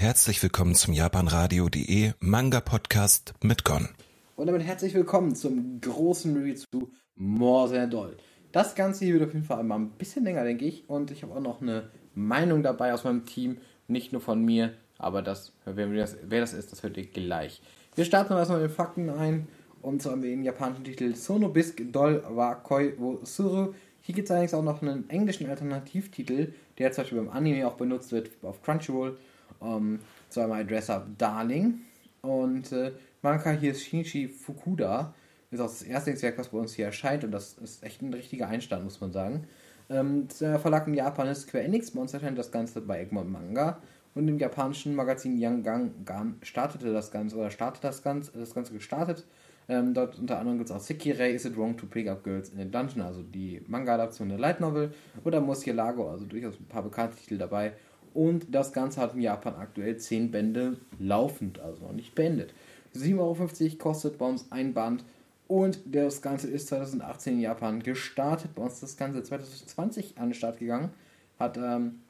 Herzlich willkommen zum japanradio.de Manga Podcast mit Gon. Und damit herzlich willkommen zum großen Review zu More Than Doll. Das Ganze hier wird auf jeden Fall einmal ein bisschen länger, denke ich. Und ich habe auch noch eine Meinung dabei aus meinem Team. Nicht nur von mir, aber das, wer, das, wer das ist, das hört ihr gleich. Wir starten erstmal mit den Fakten ein. Und zwar haben wir den japanischen Titel Sono Bisque Doll wa Koi wo Suru. Hier gibt es allerdings auch noch einen englischen Alternativtitel, der zum Beispiel beim Anime auch benutzt wird auf Crunchyroll. Um, zweimal Dress Up Darling. Und äh, Manga hier ist Shinichi Fukuda. Ist auch das erste Werk, was bei uns hier erscheint. Und das ist echt ein richtiger Einstand, muss man sagen. Ähm, der Verlag in Japan ist Square Enix. Bei uns erscheint das Ganze bei Egmont Manga. Und im japanischen Magazin Gang startete das Ganze, oder startet das Ganze, das Ganze gestartet. Ähm, dort unter anderem gibt es auch Sekirei Is It Wrong to Pick Up Girls in the Dungeon, also die Manga-Adaption der Light Novel. Oder Murcielago, also durchaus ein paar bekannte Titel dabei. Und das Ganze hat in Japan aktuell 10 Bände laufend, also noch nicht beendet. 7,50 Euro kostet bei uns ein Band. Und das Ganze ist 2018 in Japan gestartet. Bei uns ist das Ganze 2020 an den Start gegangen. Hat ähm,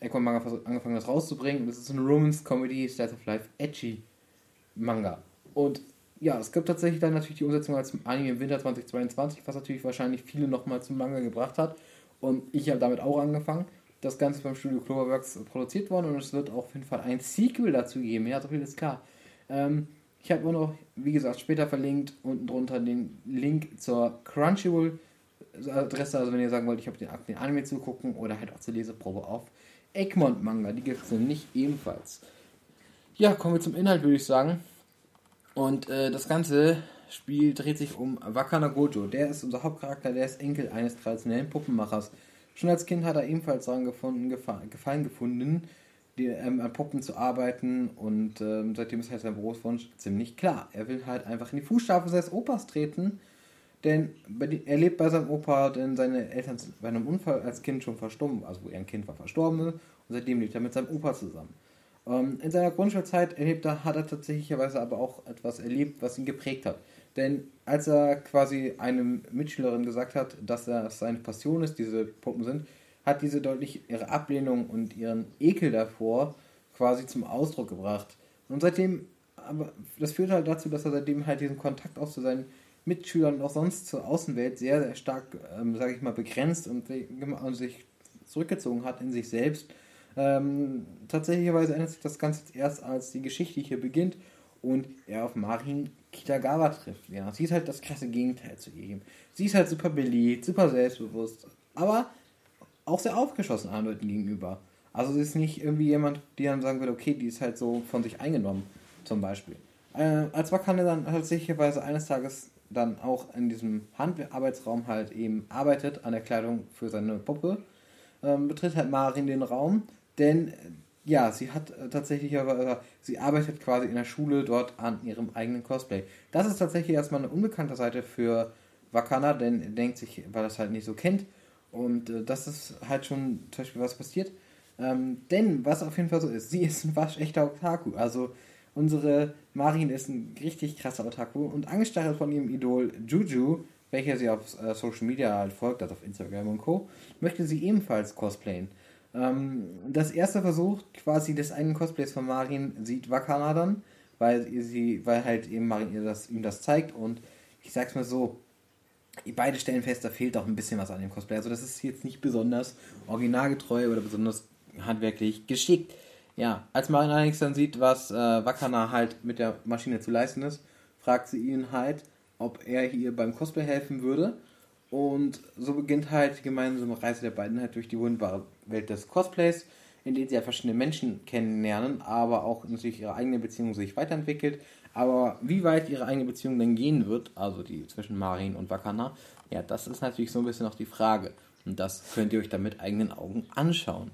Econ Manga angefangen, das rauszubringen. Und es ist ein Romance Comedy Slice of Life Edgy Manga. Und ja, es gibt tatsächlich dann natürlich die Umsetzung als Anime im Winter 2022, was natürlich wahrscheinlich viele nochmal zum Manga gebracht hat. Und ich habe damit auch angefangen. Das Ganze beim Studio Cloverworks produziert worden und es wird auch auf jeden Fall ein Sequel dazu geben. Ja, so viel ist klar. Ähm, ich habe auch noch, wie gesagt, später verlinkt unten drunter den Link zur Crunchyroll-Adresse. Also, wenn ihr sagen wollt, ich habe den, den Anime zugucken oder halt auch zur Leseprobe auf Egmont Manga. Die gibt es nämlich ebenfalls. Ja, kommen wir zum Inhalt, würde ich sagen. Und äh, das ganze Spiel dreht sich um Wakana Gojo. Der ist unser Hauptcharakter, der ist Enkel eines traditionellen Puppenmachers. Schon als Kind hat er ebenfalls daran gefunden, Gefallen gefunden, die, ähm, an Puppen zu arbeiten und ähm, seitdem ist halt sein Berufswunsch ziemlich klar. Er will halt einfach in die Fußstapfen seines Opas treten, denn er lebt bei seinem Opa, denn seine Eltern sind bei einem Unfall als Kind schon verstorben, also wo er ein Kind war, verstorben und seitdem lebt er mit seinem Opa zusammen. Ähm, in seiner Grundschulzeit erlebt er, hat er tatsächlicherweise aber auch etwas erlebt, was ihn geprägt hat. Denn als er quasi einem Mitschülerin gesagt hat, dass das seine Passion ist, diese Puppen sind, hat diese deutlich ihre Ablehnung und ihren Ekel davor quasi zum Ausdruck gebracht. Und seitdem, aber das führt halt dazu, dass er seitdem halt diesen Kontakt auch zu seinen Mitschülern und auch sonst zur Außenwelt sehr, sehr stark, ähm, sage ich mal, begrenzt und, und, sich zurückgezogen hat in sich selbst. Ähm, tatsächlicherweise ändert sich das Ganze erst, als die Geschichte hier beginnt und er auf Marin Kitagawa trifft. Ja, sie ist halt das krasse Gegenteil zu ihm. Sie ist halt super beliebt, super selbstbewusst, aber auch sehr aufgeschlossen anderen Leuten gegenüber. Also sie ist nicht irgendwie jemand, die dann sagen würde, okay, die ist halt so von sich eingenommen, zum Beispiel. Äh, als Wakane dann tatsächlicherweise eines Tages dann auch in diesem Handarbeitsraum halt eben arbeitet an der Kleidung für seine Puppe, ähm, betritt halt Marin den Raum, denn ja, sie hat äh, tatsächlich aber, sie arbeitet quasi in der Schule dort an ihrem eigenen Cosplay. Das ist tatsächlich erstmal eine unbekannte Seite für Wakana, denn er denkt sich, weil er es halt nicht so kennt. Und äh, das ist halt schon zum Beispiel was passiert. Ähm, denn was auf jeden Fall so ist, sie ist ein waschechter Otaku. Also unsere Marin ist ein richtig krasser Otaku und angestachelt von ihrem Idol Juju, welcher sie auf äh, Social Media halt folgt, also auf Instagram und Co., möchte sie ebenfalls cosplayen. Ähm, das erste Versuch quasi des eigenen Cosplays von Marin sieht Wakana dann, weil sie, weil halt eben Marin ihr das, ihm das zeigt und ich sag's mal so, beide stellen fest, da fehlt auch ein bisschen was an dem Cosplay. Also das ist jetzt nicht besonders originalgetreu oder besonders handwerklich geschickt. Ja, als Marin allerdings dann sieht, was äh, Wakana halt mit der Maschine zu leisten ist, fragt sie ihn halt, ob er ihr beim Cosplay helfen würde. Und so beginnt halt die gemeinsame Reise der beiden halt durch die wunderbare Welt des Cosplays, in der sie ja verschiedene Menschen kennenlernen, aber auch natürlich ihre eigene Beziehung sich weiterentwickelt. Aber wie weit ihre eigene Beziehung denn gehen wird, also die zwischen Marin und Wakana, ja, das ist natürlich so ein bisschen noch die Frage. Und das könnt ihr euch dann mit eigenen Augen anschauen.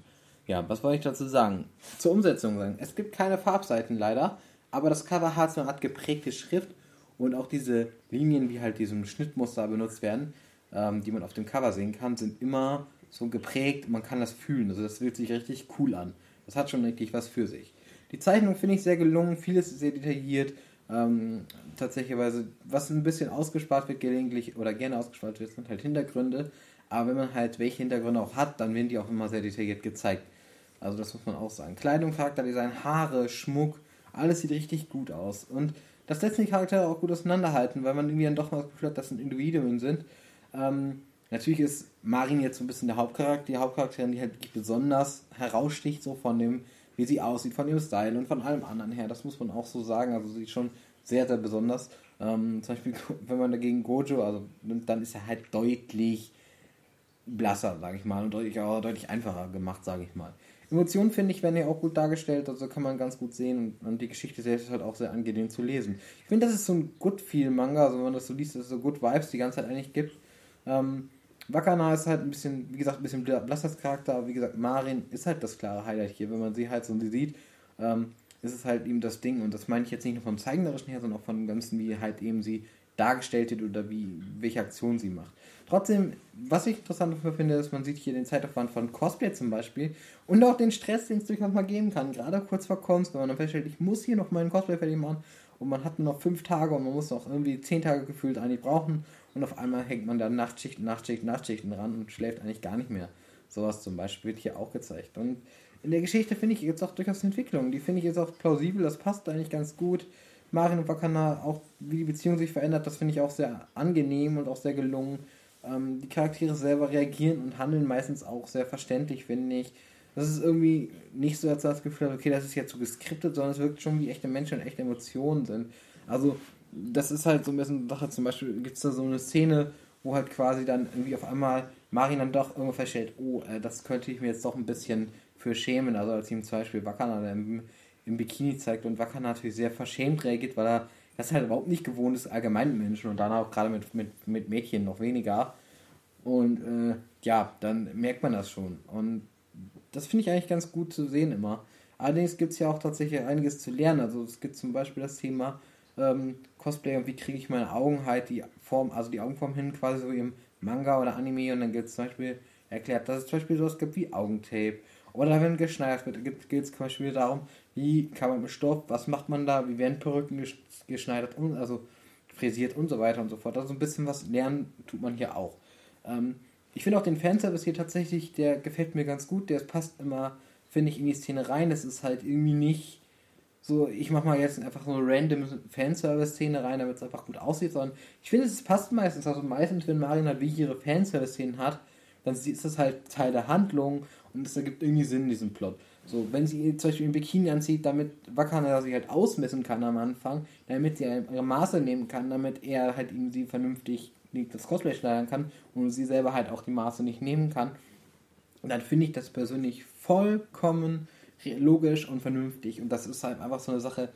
Ja, was wollte ich dazu sagen? Zur Umsetzung sagen. Es gibt keine Farbseiten leider, aber das Cover hat so eine Art geprägte Schrift und auch diese Linien, die halt diesem Schnittmuster benutzt werden, ähm, die man auf dem Cover sehen kann, sind immer so geprägt, man kann das fühlen. Also das fühlt sich richtig cool an. Das hat schon wirklich was für sich. Die Zeichnung finde ich sehr gelungen, vieles ist sehr detailliert. Ähm, tatsächlich, was ein bisschen ausgespart wird gelegentlich oder gerne ausgespart wird, sind halt Hintergründe. Aber wenn man halt welche Hintergründe auch hat, dann werden die auch immer sehr detailliert gezeigt. Also das muss man auch sagen. Kleidung, Charakterdesign, Haare, Schmuck, alles sieht richtig gut aus. Und das lässt die Charaktere auch gut auseinanderhalten, weil man irgendwie dann doch mal das Gefühl hat, dass es Individuen sind. Ähm, natürlich ist Marin jetzt so ein bisschen der Hauptcharakter, die Hauptcharakterin, die halt wirklich besonders heraussticht, so von dem, wie sie aussieht, von ihrem Style und von allem anderen her. Das muss man auch so sagen. Also sie ist schon sehr, sehr besonders. Ähm, zum Beispiel, wenn man dagegen Gojo, also dann ist er halt deutlich blasser, sage ich mal, und deutlich, auch deutlich einfacher gemacht, sage ich mal. Emotionen, finde ich, werden ja auch gut dargestellt, also kann man ganz gut sehen und, und die Geschichte selbst ist halt auch sehr angenehm zu lesen. Ich finde, das ist so ein good feel Manga, also wenn man das so liest, dass es so good Vibes die ganze Zeit eigentlich gibt. Ähm, Wakana ist halt ein bisschen, wie gesagt, ein bisschen blasses Charakter, aber wie gesagt, Marin ist halt das klare Highlight hier, wenn man sie halt so sieht. Ähm, ist es halt eben das Ding und das meine ich jetzt nicht nur vom Zeichnerischen her, sondern auch von dem Ganzen, wie halt eben sie dargestellt wird oder wie, welche Aktion sie macht. Trotzdem, was ich interessant finde, ist, man sieht hier den Zeitaufwand von Cosplay zum Beispiel und auch den Stress, den es durchaus mal geben kann, gerade kurz vor Kunst, wenn man dann feststellt, ich muss hier noch meinen Cosplay fertig machen und man hat nur noch fünf Tage und man muss noch irgendwie zehn Tage gefühlt eigentlich brauchen und auf einmal hängt man dann Nachtschichten, Nachtschichten, Nachtschichten ran und schläft eigentlich gar nicht mehr. Sowas zum Beispiel wird hier auch gezeigt. Und in der Geschichte finde ich jetzt auch durchaus Entwicklung. Die finde ich jetzt auch plausibel, das passt eigentlich ganz gut. Marin und Wakana, auch wie die Beziehung sich verändert, das finde ich auch sehr angenehm und auch sehr gelungen. Ähm, die Charaktere selber reagieren und handeln meistens auch sehr verständlich, finde ich. Das ist irgendwie nicht so, als das Gefühl okay, das ist jetzt so geskriptet, sondern es wirkt schon wie echte Menschen und echte Emotionen sind. Also, das ist halt so ein bisschen Sache. Zum Beispiel gibt es da so eine Szene, wo halt quasi dann irgendwie auf einmal Marin dann doch irgendwo feststellt, oh, äh, das könnte ich mir jetzt doch ein bisschen für schämen. Also als ihm zum Beispiel Wakana im, im Bikini zeigt und Wakana natürlich sehr verschämt reagiert, weil er das halt überhaupt nicht gewohnt ist, allgemein Menschen und dann auch gerade mit, mit, mit Mädchen noch weniger. Und äh, ja, dann merkt man das schon. Und das finde ich eigentlich ganz gut zu sehen immer. Allerdings gibt es ja auch tatsächlich einiges zu lernen. Also es gibt zum Beispiel das Thema ähm, Cosplay und wie kriege ich meine Augen halt die Form, also die Augenform hin, quasi so im Manga oder Anime und dann gibt es zum Beispiel erklärt, dass es zum Beispiel sowas gibt wie Augentape oder wenn geschneidert wird, geht es zum Beispiel darum, wie kann man mit Stoff, was macht man da, wie werden Perücken geschneidert und also frisiert und so weiter und so fort. Also ein bisschen was lernen tut man hier auch. Ähm, ich finde auch den Fanservice hier tatsächlich, der gefällt mir ganz gut, der passt immer, finde ich, in die Szene rein. Es ist halt irgendwie nicht so, ich mache mal jetzt einfach so eine random Fanservice-Szene rein, damit es einfach gut aussieht, sondern ich finde, es passt meistens. Also meistens, wenn Marin halt wie ihre Fanservice-Szenen hat, dann ist das halt Teil der Handlung und es ergibt irgendwie Sinn in diesem Plot. So, wenn sie zum Beispiel ein Bikini anzieht, damit Wakana sich halt ausmessen kann am Anfang, damit sie ihre Maße nehmen kann, damit er halt ihm sie vernünftig das Cosplay schneidern kann und sie selber halt auch die Maße nicht nehmen kann, dann finde ich das persönlich vollkommen logisch und vernünftig. Und das ist halt einfach so eine Sache,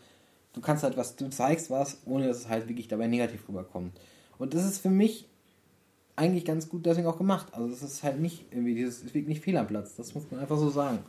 du kannst halt was, du zeigst was, ohne dass es halt wirklich dabei negativ rüberkommt. Und das ist für mich eigentlich ganz gut deswegen auch gemacht. Also es ist halt nicht irgendwie dieses, es liegt nicht fehl am Platz. Das muss man einfach so sagen.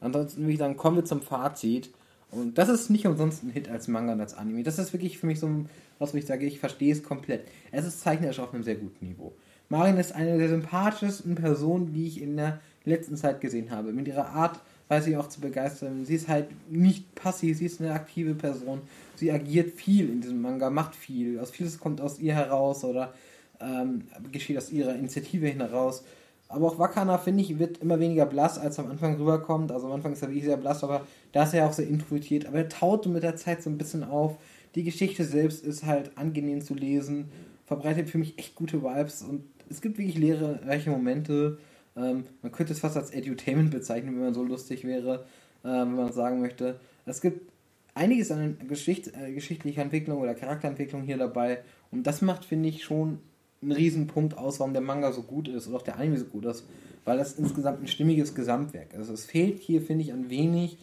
Ansonsten würde ich sagen, kommen wir zum Fazit. Und das ist nicht umsonst ein Hit als Manga und als Anime. Das ist wirklich für mich so was, ich sage, ich verstehe es komplett. Es ist zeichnerisch auf einem sehr guten Niveau. Marin ist eine der sympathischsten Personen, die ich in der letzten Zeit gesehen habe. Mit ihrer Art weiß ich auch zu begeistern. Sie ist halt nicht passiv, sie ist eine aktive Person. Sie agiert viel in diesem Manga, macht viel. Aus vieles kommt aus ihr heraus oder ähm, geschieht aus ihrer Initiative heraus. Aber auch Wakana, finde ich, wird immer weniger blass, als am Anfang rüberkommt. Also am Anfang ist er wirklich sehr blass, aber da ist er auch sehr intuitiv. Aber er taut mit der Zeit so ein bisschen auf. Die Geschichte selbst ist halt angenehm zu lesen, verbreitet für mich echt gute Vibes und es gibt wirklich lehrreiche Momente. Ähm, man könnte es fast als Edutainment bezeichnen, wenn man so lustig wäre, äh, wenn man sagen möchte. Es gibt einiges an Geschicht, äh, geschichtlicher Entwicklung oder Charakterentwicklung hier dabei und das macht, finde ich, schon ein Riesenpunkt aus, warum der Manga so gut ist oder auch der Anime so gut ist, weil das insgesamt ein stimmiges Gesamtwerk ist. Es fehlt hier, finde ich, an wenig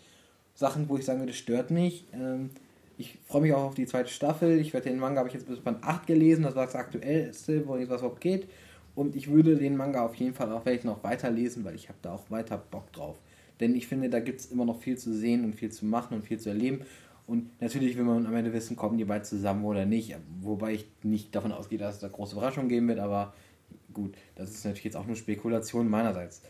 Sachen, wo ich sagen würde, das stört mich. Ähm, ich freue mich auch auf die zweite Staffel. Ich werde den Manga, habe ich jetzt bis Band 8 gelesen, das war das aktuellste, wo es überhaupt geht. Und ich würde den Manga auf jeden Fall auch vielleicht noch weiterlesen, weil ich habe da auch weiter Bock drauf. Denn ich finde, da gibt es immer noch viel zu sehen und viel zu machen und viel zu erleben. Und natürlich will man am Ende wissen, kommen die beiden zusammen oder nicht. Wobei ich nicht davon ausgehe, dass es da große Überraschungen geben wird, aber gut, das ist natürlich jetzt auch nur Spekulation meinerseits.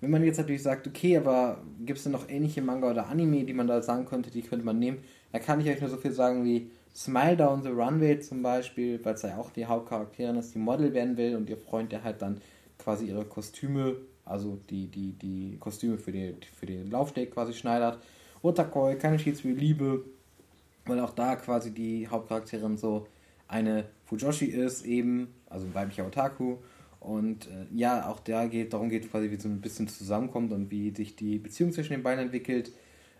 Wenn man jetzt natürlich sagt, okay, aber gibt es denn noch ähnliche Manga oder Anime, die man da sagen könnte, die könnte man nehmen, da kann ich euch nur so viel sagen wie Smile Down the Runway zum Beispiel, weil es ja auch die Hauptcharakterin ist, die Model werden will und ihr Freund, der halt dann quasi ihre Kostüme also die, die, die Kostüme für, die, für den Laufsteg quasi schneidert. Otakoi, für Liebe, weil auch da quasi die Hauptcharakterin so eine Fujoshi ist, eben, also ein weiblicher Otaku. Und äh, ja, auch da geht, darum geht quasi, wie so ein bisschen zusammenkommt und wie sich die Beziehung zwischen den beiden entwickelt.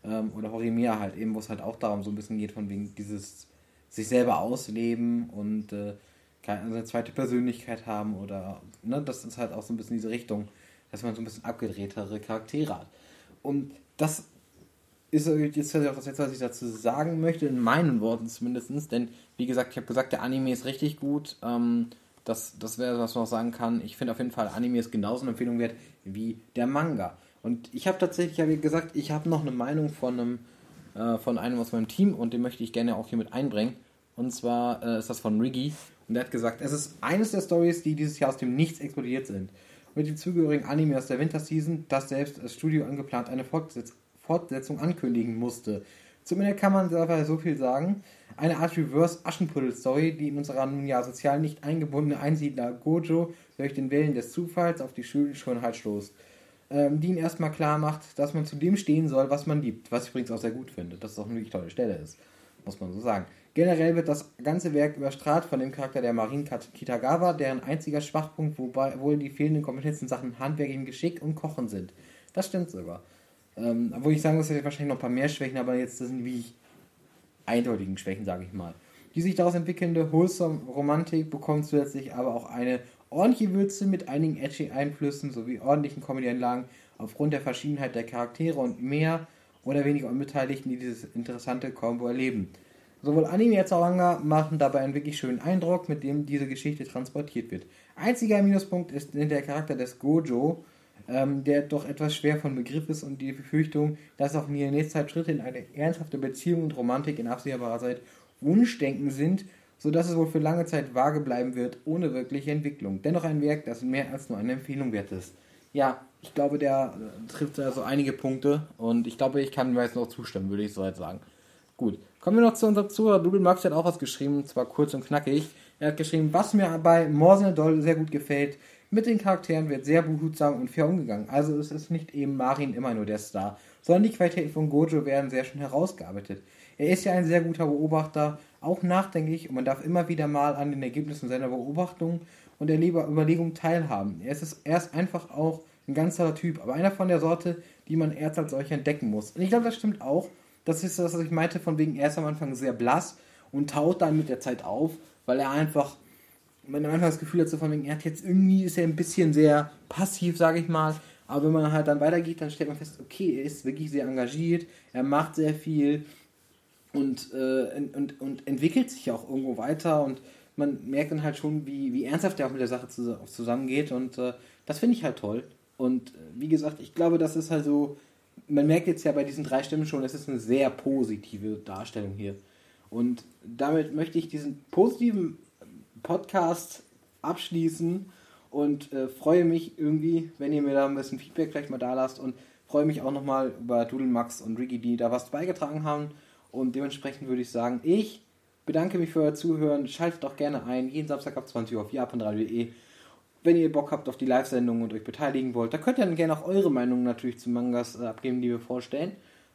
Ähm, oder Horimiya halt eben, wo es halt auch darum so ein bisschen geht, von wegen dieses sich selber ausleben und äh, eine zweite Persönlichkeit haben oder ne, das ist halt auch so ein bisschen diese Richtung, dass man so ein bisschen abgedrehtere Charaktere hat. Und das ist jetzt auch das Letzte, was ich dazu sagen möchte, in meinen Worten zumindest. Denn, wie gesagt, ich habe gesagt, der Anime ist richtig gut. Ähm, das das wäre, was man auch sagen kann. Ich finde auf jeden Fall, Anime ist genauso eine Empfehlung wert wie der Manga. Und ich habe tatsächlich, wie gesagt, ich habe noch eine Meinung von einem, äh, von einem aus meinem Team und den möchte ich gerne auch hier mit einbringen. Und zwar äh, ist das von Riggy. Und der hat gesagt, es ist eines der Stories, die dieses Jahr aus dem Nichts explodiert sind. Mit dem zugehörigen Anime aus der Winterseason, das selbst das Studio angeplant eine Fortsetzung Fortsetzung ankündigen musste. Zumindest kann man dabei so viel sagen. Eine Art Reverse-Aschenputtel-Story, die in unserer nun ja sozial nicht eingebundene Einsiedler Gojo durch den Willen des Zufalls auf die Schönheit stoßt. Ähm, die ihn erstmal klar macht, dass man zu dem stehen soll, was man liebt. Was ich übrigens auch sehr gut finde, dass es auch eine wirklich tolle Stelle ist. Muss man so sagen. Generell wird das ganze Werk überstrahlt von dem Charakter der Marin Kitagawa, deren einziger Schwachpunkt wohl die fehlenden Kompetenzen in Sachen handwerklichem Geschick und Kochen sind. Das stimmt sogar. Ähm, obwohl ich sagen muss, er wahrscheinlich noch ein paar mehr Schwächen, aber jetzt sind wie eindeutigen Schwächen, sage ich mal. Die sich daraus entwickelnde wholesome Romantik bekommt zusätzlich aber auch eine ordentliche Würze mit einigen edgy Einflüssen sowie ordentlichen Comedy-Einlagen aufgrund der Verschiedenheit der Charaktere und mehr oder weniger Unbeteiligten, die dieses interessante Combo erleben. Sowohl Anime als auch Manga machen dabei einen wirklich schönen Eindruck, mit dem diese Geschichte transportiert wird. Einziger Minuspunkt ist der Charakter des Gojo, ähm, der doch etwas schwer von Begriff ist und die Befürchtung, dass auch in der Zeit Schritte in eine ernsthafte Beziehung und Romantik in absehbarer Zeit Wunschdenken sind, sodass es wohl für lange Zeit vage bleiben wird, ohne wirkliche Entwicklung. Dennoch ein Werk, das mehr als nur eine Empfehlung wert ist. Ja, ich glaube, der äh, trifft da so einige Punkte und ich glaube, ich kann mir jetzt noch zustimmen, würde ich so jetzt sagen. Gut, kommen wir noch zu unserem Zuhörer. Doodle Max hat auch was geschrieben, zwar kurz und knackig. Er hat geschrieben, was mir bei Morsen Doll sehr gut gefällt, mit den Charakteren wird sehr behutsam und fair umgegangen. Also es ist nicht eben Marin immer nur der Star, sondern die Qualitäten von Gojo werden sehr schön herausgearbeitet. Er ist ja ein sehr guter Beobachter, auch nachdenklich und man darf immer wieder mal an den Ergebnissen seiner Beobachtungen und der Überlegungen teilhaben. Er ist, er ist einfach auch ein ganz toller Typ, aber einer von der Sorte, die man erst als solcher entdecken muss. Und ich glaube, das stimmt auch. Das ist das, was ich meinte, von wegen, er ist am Anfang sehr blass und taut dann mit der Zeit auf, weil er einfach man Anfang das Gefühl hat, so von wegen, er hat jetzt irgendwie, ist er ein bisschen sehr passiv, sage ich mal. Aber wenn man halt dann weitergeht, dann stellt man fest, okay, er ist wirklich sehr engagiert, er macht sehr viel und, äh, und, und entwickelt sich auch irgendwo weiter und man merkt dann halt schon, wie, wie ernsthaft er auch mit der Sache zusammengeht und äh, das finde ich halt toll. Und äh, wie gesagt, ich glaube, das ist halt so, man merkt jetzt ja bei diesen drei Stimmen schon, es ist eine sehr positive Darstellung hier. Und damit möchte ich diesen positiven Podcast abschließen und äh, freue mich irgendwie, wenn ihr mir da ein bisschen Feedback vielleicht mal da lasst und freue mich auch nochmal über Dudelmax und Ricky, die da was beigetragen haben. Und dementsprechend würde ich sagen, ich bedanke mich für euer Zuhören. Schaltet doch gerne ein, jeden Samstag ab 20 Uhr auf japanradio.de. Wenn ihr Bock habt auf die Live-Sendung und euch beteiligen wollt, da könnt ihr dann gerne auch eure Meinung natürlich zu Mangas äh, abgeben, die wir vorstellen.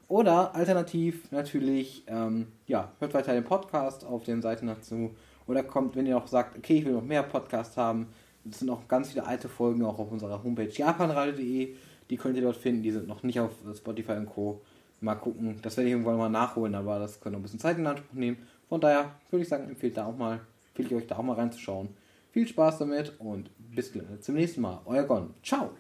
Oder alternativ natürlich, ähm, ja, hört weiter den Podcast auf den Seiten dazu oder kommt, wenn ihr auch sagt, okay, ich will noch mehr Podcasts haben, es sind auch ganz viele alte Folgen auch auf unserer Homepage japanradio.de. Die könnt ihr dort finden, die sind noch nicht auf Spotify und Co. Mal gucken, das werde ich irgendwann mal nachholen, aber das könnte noch ein bisschen Zeit in Anspruch nehmen. Von daher würde ich sagen, empfehlt da auch mal, empfehle ich euch da auch mal reinzuschauen. Viel Spaß damit und bis zum nächsten Mal. Euer Gon. Ciao.